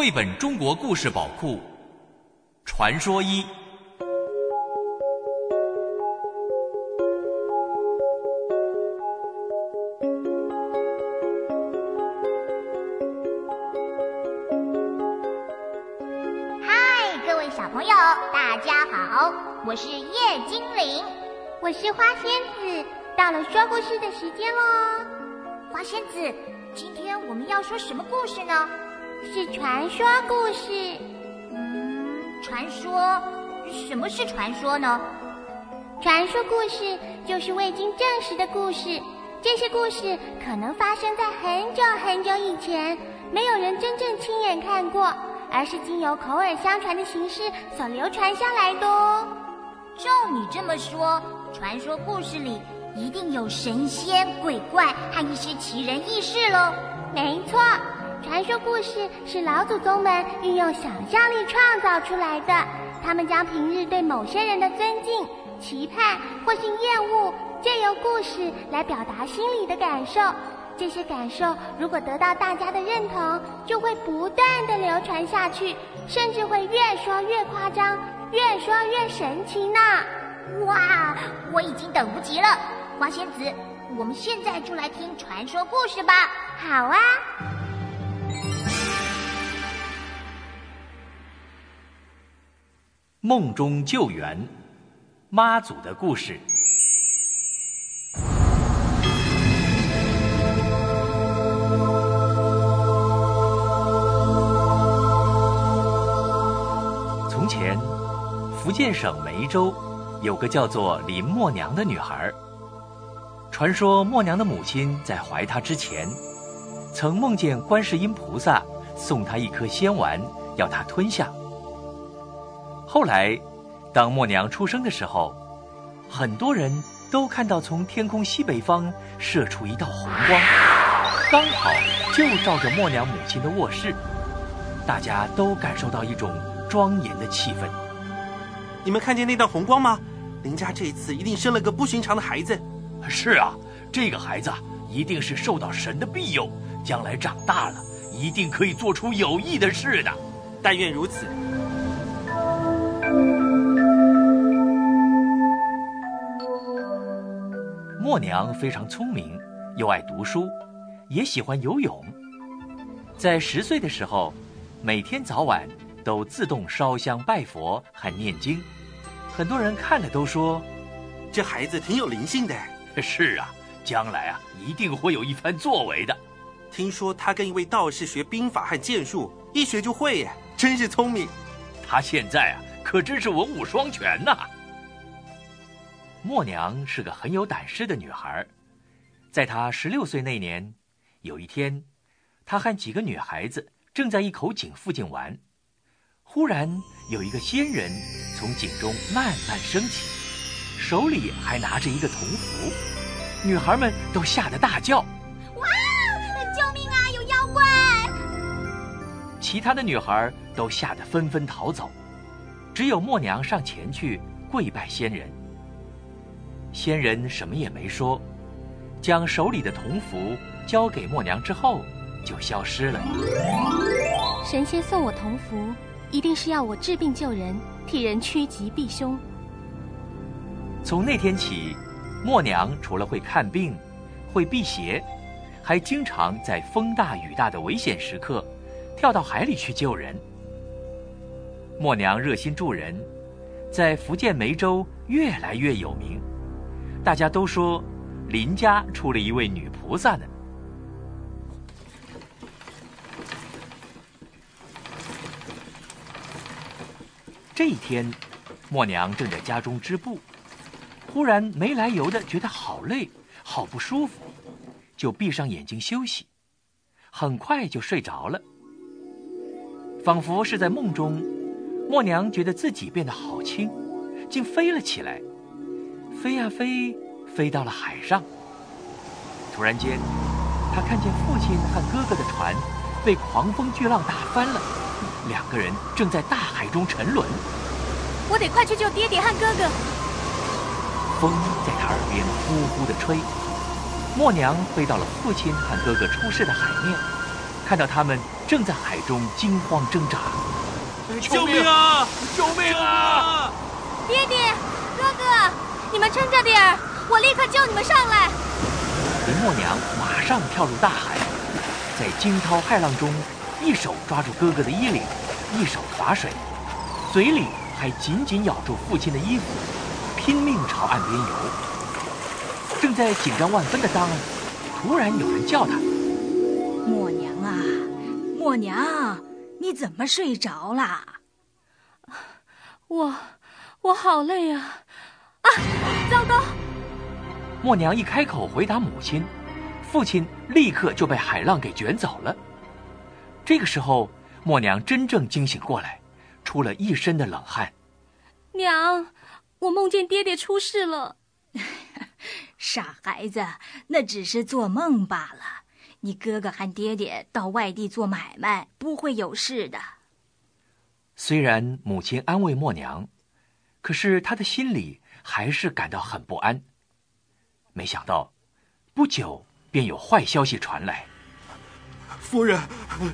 绘本中国故事宝库，传说一。嗨，各位小朋友，大家好，我是叶精灵，我是花仙子，到了说故事的时间喽。花仙子，今天我们要说什么故事呢？是传说故事。嗯，传说？什么是传说呢？传说故事就是未经证实的故事，这些故事可能发生在很久很久以前，没有人真正亲眼看过，而是经由口耳相传的形式所流传下来的哦。照你这么说，传说故事里一定有神仙、鬼怪和一些奇人异事喽？没错。传说故事是老祖宗们运用想象力创造出来的。他们将平日对某些人的尊敬、期盼或是厌恶，借由故事来表达心里的感受。这些感受如果得到大家的认同，就会不断的流传下去，甚至会越说越夸张，越说越神奇呢。哇，我已经等不及了，花仙子，我们现在就来听传说故事吧。好啊。梦中救援，妈祖的故事。从前，福建省梅州有个叫做林默娘的女孩。传说默娘的母亲在怀她之前，曾梦见观世音菩萨送她一颗仙丸，要她吞下。后来，当默娘出生的时候，很多人都看到从天空西北方射出一道红光，刚好就照着默娘母亲的卧室，大家都感受到一种庄严的气氛。你们看见那道红光吗？林家这次一定生了个不寻常的孩子。是啊，这个孩子一定是受到神的庇佑，将来长大了一定可以做出有益的事的。但愿如此。默娘非常聪明，又爱读书，也喜欢游泳。在十岁的时候，每天早晚都自动烧香拜佛和念经。很多人看了都说，这孩子挺有灵性的。是啊，将来啊一定会有一番作为的。听说他跟一位道士学兵法和剑术，一学就会耶，真是聪明。他现在啊可真是文武双全呐。默娘是个很有胆识的女孩，在她十六岁那年，有一天，她和几个女孩子正在一口井附近玩，忽然有一个仙人从井中慢慢升起，手里还拿着一个铜符，女孩们都吓得大叫：“哇！救命啊！有妖怪！”其他的女孩都吓得纷纷逃走，只有默娘上前去跪拜仙人。仙人什么也没说，将手里的铜符交给默娘之后，就消失了。神仙送我铜符，一定是要我治病救人，替人趋吉避凶。从那天起，默娘除了会看病、会辟邪，还经常在风大雨大的危险时刻，跳到海里去救人。默娘热心助人，在福建梅州越来越有名。大家都说，林家出了一位女菩萨呢。这一天，默娘正在家中织布，忽然没来由的觉得好累，好不舒服，就闭上眼睛休息，很快就睡着了。仿佛是在梦中，默娘觉得自己变得好轻，竟飞了起来。飞呀飞，飞到了海上。突然间，他看见父亲和哥哥的船被狂风巨浪打翻了，两个人正在大海中沉沦。我得快去救爹爹和哥哥。风在他耳边呼呼地吹。默娘飞到了父亲和哥哥出事的海面，看到他们正在海中惊慌挣扎。救命啊！救命啊！你们撑着点儿，我立刻救你们上来。林默娘马上跳入大海，在惊涛骇浪中，一手抓住哥哥的衣领，一手划水，嘴里还紧紧咬住父亲的衣服，拼命朝岸边游。正在紧张万分的当儿，突然有人叫他：“默娘啊，默娘，你怎么睡着啦？”我，我好累啊！默娘一开口回答母亲，父亲立刻就被海浪给卷走了。这个时候，默娘真正惊醒过来，出了一身的冷汗。娘，我梦见爹爹出事了。傻孩子，那只是做梦罢了。你哥哥和爹爹到外地做买卖，不会有事的。虽然母亲安慰默娘，可是她的心里还是感到很不安。没想到，不久便有坏消息传来。夫人，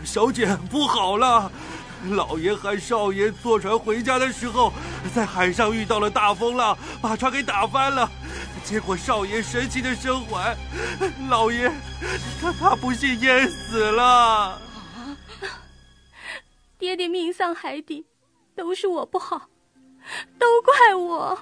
小姐不好了！老爷和少爷坐船回家的时候，在海上遇到了大风浪，把船给打翻了。结果少爷神奇的生还，老爷他他不幸淹死了。爹爹命丧海底，都是我不好，都怪我。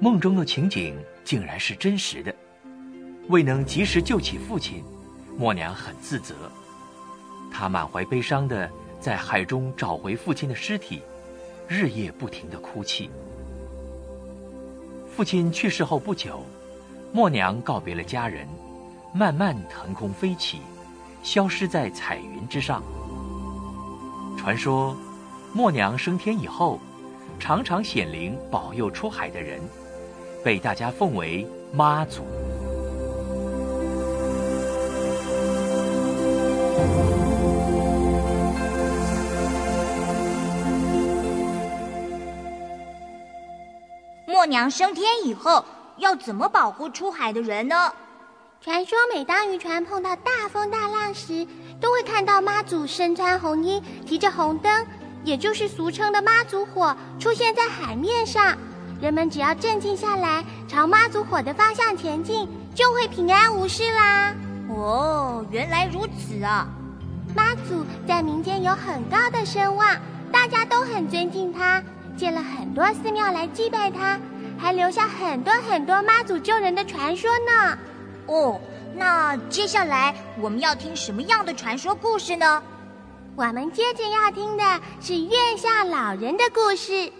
梦中的情景竟然是真实的，未能及时救起父亲，默娘很自责。她满怀悲伤的在海中找回父亲的尸体，日夜不停的哭泣。父亲去世后不久，默娘告别了家人，慢慢腾空飞起，消失在彩云之上。传说，默娘升天以后，常常显灵保佑出海的人。被大家奉为妈祖。默娘升天以后，要怎么保护出海的人呢？传说每当渔船碰到大风大浪时，都会看到妈祖身穿红衣，提着红灯，也就是俗称的妈祖火，出现在海面上。人们只要镇静下来，朝妈祖火的方向前进，就会平安无事啦。哦，原来如此啊！妈祖在民间有很高的声望，大家都很尊敬他，建了很多寺庙来祭拜他，还留下很多很多妈祖救人的传说呢。哦，那接下来我们要听什么样的传说故事呢？我们接着要听的是月下老人的故事。